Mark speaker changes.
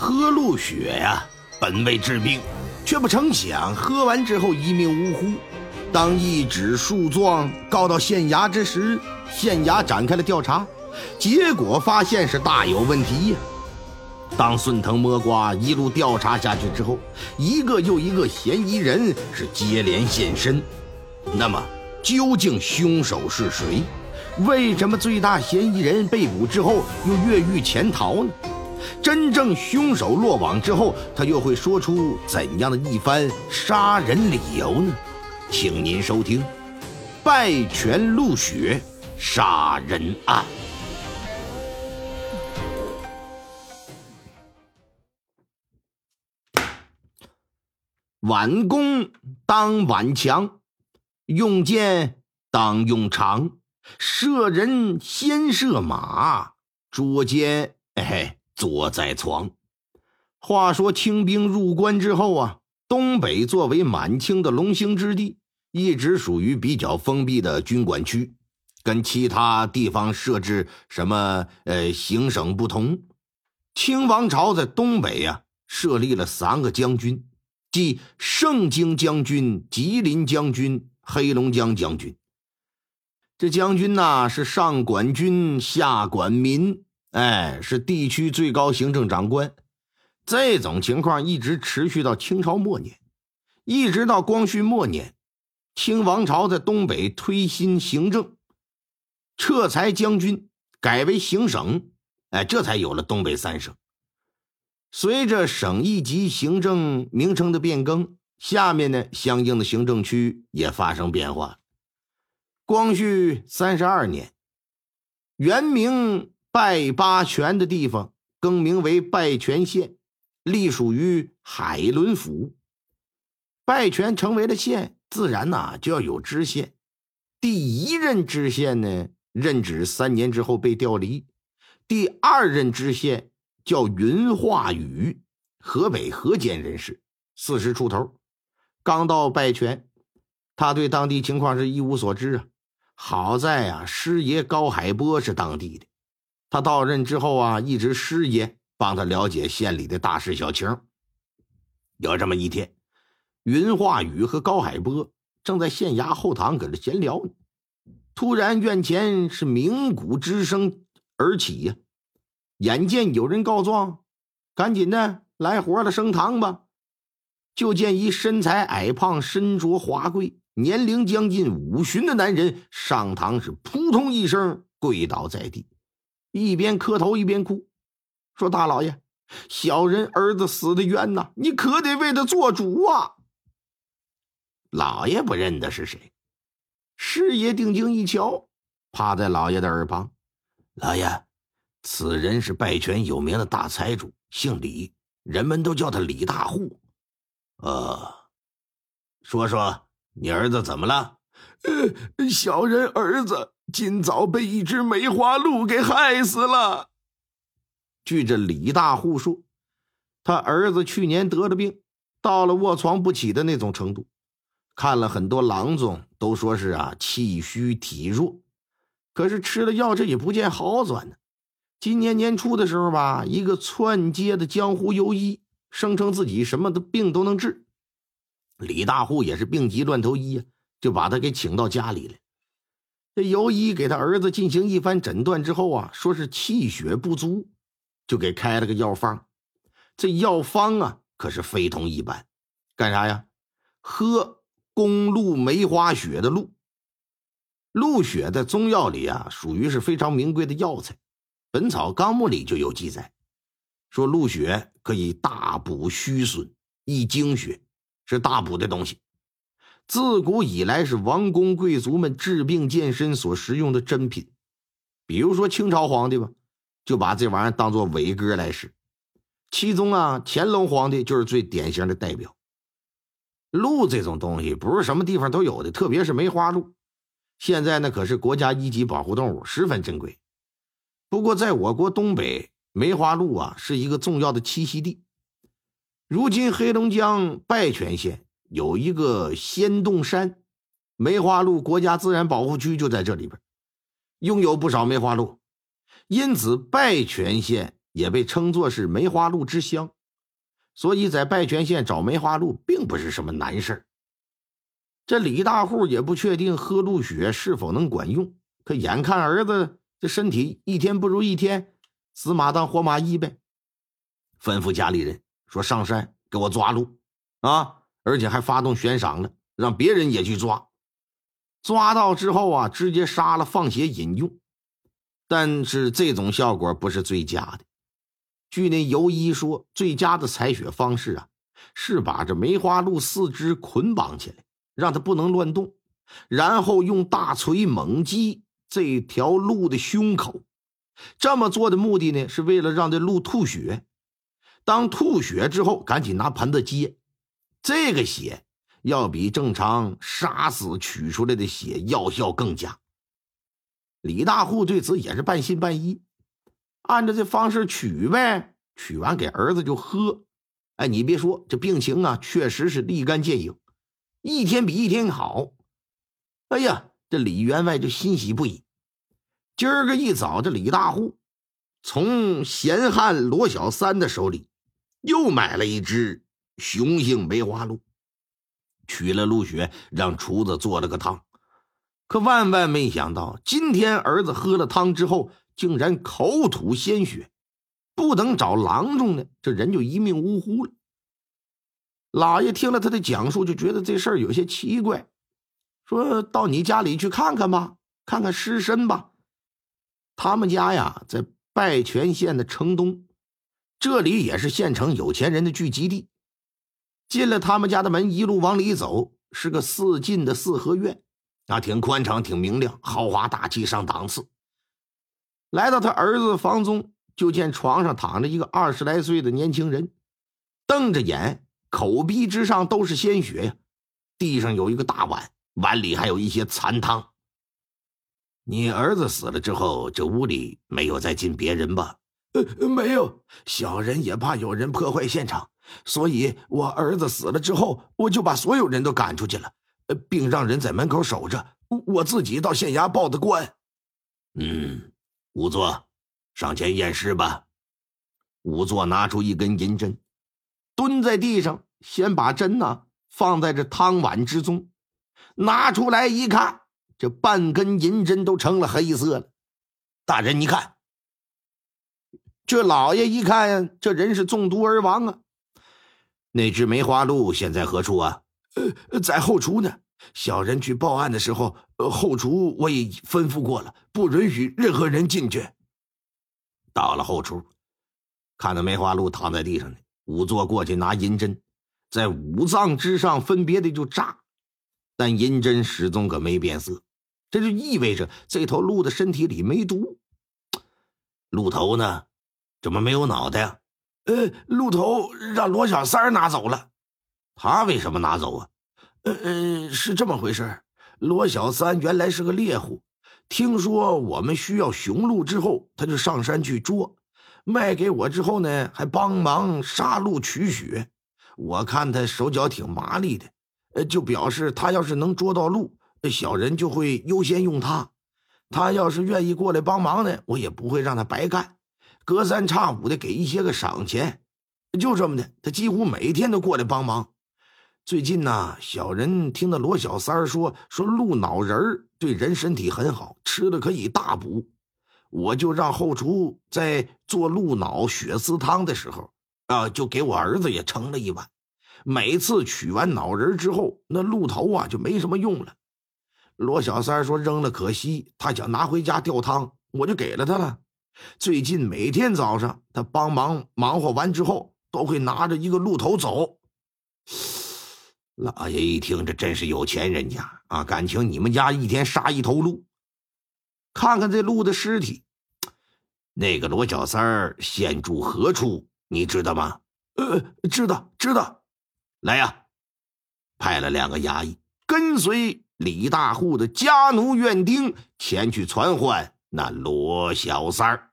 Speaker 1: 喝鹿血呀，本为治病，却不成想喝完之后一命呜呼。当一纸诉状告到县衙之时，县衙展开了调查，结果发现是大有问题呀。当顺藤摸瓜一路调查下去之后，一个又一个嫌疑人是接连现身。那么，究竟凶手是谁？为什么最大嫌疑人被捕之后又越狱潜逃呢？真正凶手落网之后，他又会说出怎样的一番杀人理由呢？请您收听《拜泉陆雪杀人案》。挽弓当挽强，用箭当用长，射人先射马，捉奸哎坐在床。话说清兵入关之后啊。东北作为满清的龙兴之地，一直属于比较封闭的军管区，跟其他地方设置什么呃行省不同。清王朝在东北呀设立了三个将军，即盛京将军、吉林将军、黑龙江将军。这将军呐是上管军，下管民，哎，是地区最高行政长官。这种情况一直持续到清朝末年，一直到光绪末年，清王朝在东北推新行政，撤裁将军，改为行省，哎，这才有了东北三省。随着省一级行政名称的变更，下面呢相应的行政区也发生变化。光绪三十二年，原名拜八泉的地方更名为拜泉县。隶属于海伦府，拜泉成为了县，自然呐就要有知县。第一任知县呢，任职三年之后被调离。第二任知县叫云化宇，河北河间人士，四十出头，刚到拜泉，他对当地情况是一无所知啊。好在啊，师爷高海波是当地的，他到任之后啊，一直师爷。帮他了解县里的大事小情。有这么一天，云化雨和高海波正在县衙后堂搁这闲聊呢，突然院前是鸣鼓之声而起呀，眼见有人告状，赶紧的来活了，升堂吧。就见一身材矮胖、身着华贵、年龄将近五旬的男人上堂，是扑通一声跪倒在地，一边磕头一边哭。说大老爷，小人儿子死的冤呐，你可得为他做主啊！老爷不认得是谁，师爷定睛一瞧，趴在老爷的耳旁：“老爷，此人是拜泉有名的大财主，姓李，人们都叫他李大户。呃，说说你儿子怎么了？
Speaker 2: 呃，小人儿子今早被一只梅花鹿给害死了。”
Speaker 1: 据这李大户说，他儿子去年得了病，到了卧床不起的那种程度。看了很多郎中，都说是啊气虚体弱，可是吃了药，这也不见好转呢。今年年初的时候吧，一个窜街的江湖游医声称自己什么的病都能治，李大户也是病急乱投医呀，就把他给请到家里来。这尤医给他儿子进行一番诊断之后啊，说是气血不足。就给开了个药方，这药方啊可是非同一般，干啥呀？喝公鹿梅花雪的鹿。鹿血在中药里啊属于是非常名贵的药材，《本草纲目》里就有记载，说鹿血可以大补虚损、益精血，是大补的东西。自古以来是王公贵族们治病健身所食用的珍品，比如说清朝皇帝吧。就把这玩意儿当做伟哥来使，其中啊，乾隆皇帝就是最典型的代表。鹿这种东西不是什么地方都有的，特别是梅花鹿，现在呢可是国家一级保护动物，十分珍贵。不过，在我国东北，梅花鹿啊是一个重要的栖息地。如今，黑龙江拜泉县有一个仙洞山，梅花鹿国家自然保护区就在这里边，拥有不少梅花鹿。因此，拜泉县也被称作是梅花鹿之乡，所以在拜泉县找梅花鹿并不是什么难事这李大户也不确定喝鹿血是否能管用，可眼看儿子这身体一天不如一天，死马当活马医呗，吩咐家里人说上山给我抓鹿啊，而且还发动悬赏了，让别人也去抓。抓到之后啊，直接杀了放血饮用，但是这种效果不是最佳的。据那游医说，最佳的采血方式啊，是把这梅花鹿四肢捆绑起来，让它不能乱动，然后用大锤猛击这条鹿的胸口。这么做的目的呢，是为了让这鹿吐血。当吐血之后，赶紧拿盆子接这个血。要比正常杀死取出来的血药效更佳。李大户对此也是半信半疑，按照这方式取呗，取完给儿子就喝。哎，你别说，这病情啊，确实是立竿见影，一天比一天好。哎呀，这李员外就欣喜不已。今儿个一早，这李大户从闲汉罗小三的手里又买了一只雄性梅花鹿。取了鹿血，让厨子做了个汤，可万万没想到，今天儿子喝了汤之后，竟然口吐鲜血，不等找郎中呢，这人就一命呜呼了。老爷听了他的讲述，就觉得这事儿有些奇怪，说到你家里去看看吧，看看尸身吧。他们家呀，在拜泉县的城东，这里也是县城有钱人的聚集地。进了他们家的门，一路往里走，是个四进的四合院，啊，挺宽敞，挺明亮，豪华大气上档次。来到他儿子房中，就见床上躺着一个二十来岁的年轻人，瞪着眼，口鼻之上都是鲜血呀。地上有一个大碗，碗里还有一些残汤。你儿子死了之后，这屋里没有再进别人吧？
Speaker 2: 呃，没有，小人也怕有人破坏现场。所以，我儿子死了之后，我就把所有人都赶出去了，并让人在门口守着。我自己到县衙报的官。
Speaker 1: 嗯，仵作，上前验尸吧。仵作拿出一根银针，蹲在地上，先把针呢放在这汤碗之中，拿出来一看，这半根银针都成了黑色了。大人，你看，这老爷一看，这人是中毒而亡啊。那只梅花鹿现在何处啊？
Speaker 2: 呃，在后厨呢。小人去报案的时候，后厨我也吩咐过了，不允许任何人进去。
Speaker 1: 到了后厨，看到梅花鹿躺在地上呢，仵作过去拿银针，在五脏之上分别的就扎，但银针始终可没变色，这就意味着这头鹿的身体里没毒。鹿头呢？怎么没有脑袋呀？
Speaker 2: 呃，鹿头让罗小三拿走了，
Speaker 1: 他为什么拿走啊？
Speaker 2: 呃呃，是这么回事罗小三原来是个猎户，听说我们需要雄鹿之后，他就上山去捉，卖给我之后呢，还帮忙杀鹿取血。我看他手脚挺麻利的，呃，就表示他要是能捉到鹿，小人就会优先用他。他要是愿意过来帮忙呢，我也不会让他白干。隔三差五的给一些个赏钱，就这么的，他几乎每天都过来帮忙。最近呢，小人听到罗小三说说鹿脑仁对人身体很好，吃了可以大补，我就让后厨在做鹿脑血丝汤的时候啊，就给我儿子也盛了一碗。每次取完脑仁之后，那鹿头啊就没什么用了。罗小三说扔了可惜，他想拿回家吊汤，我就给了他了。最近每天早上，他帮忙忙活完之后，都会拿着一个鹿头走。
Speaker 1: 老爷一听，这真是有钱人家啊！感情你们家一天杀一头鹿，看看这鹿的尸体。那个罗小三儿现住何处？你知道吗？
Speaker 2: 呃，知道，知道。
Speaker 1: 来呀，派了两个衙役跟随李大户的家奴院丁前去传唤那罗小三儿。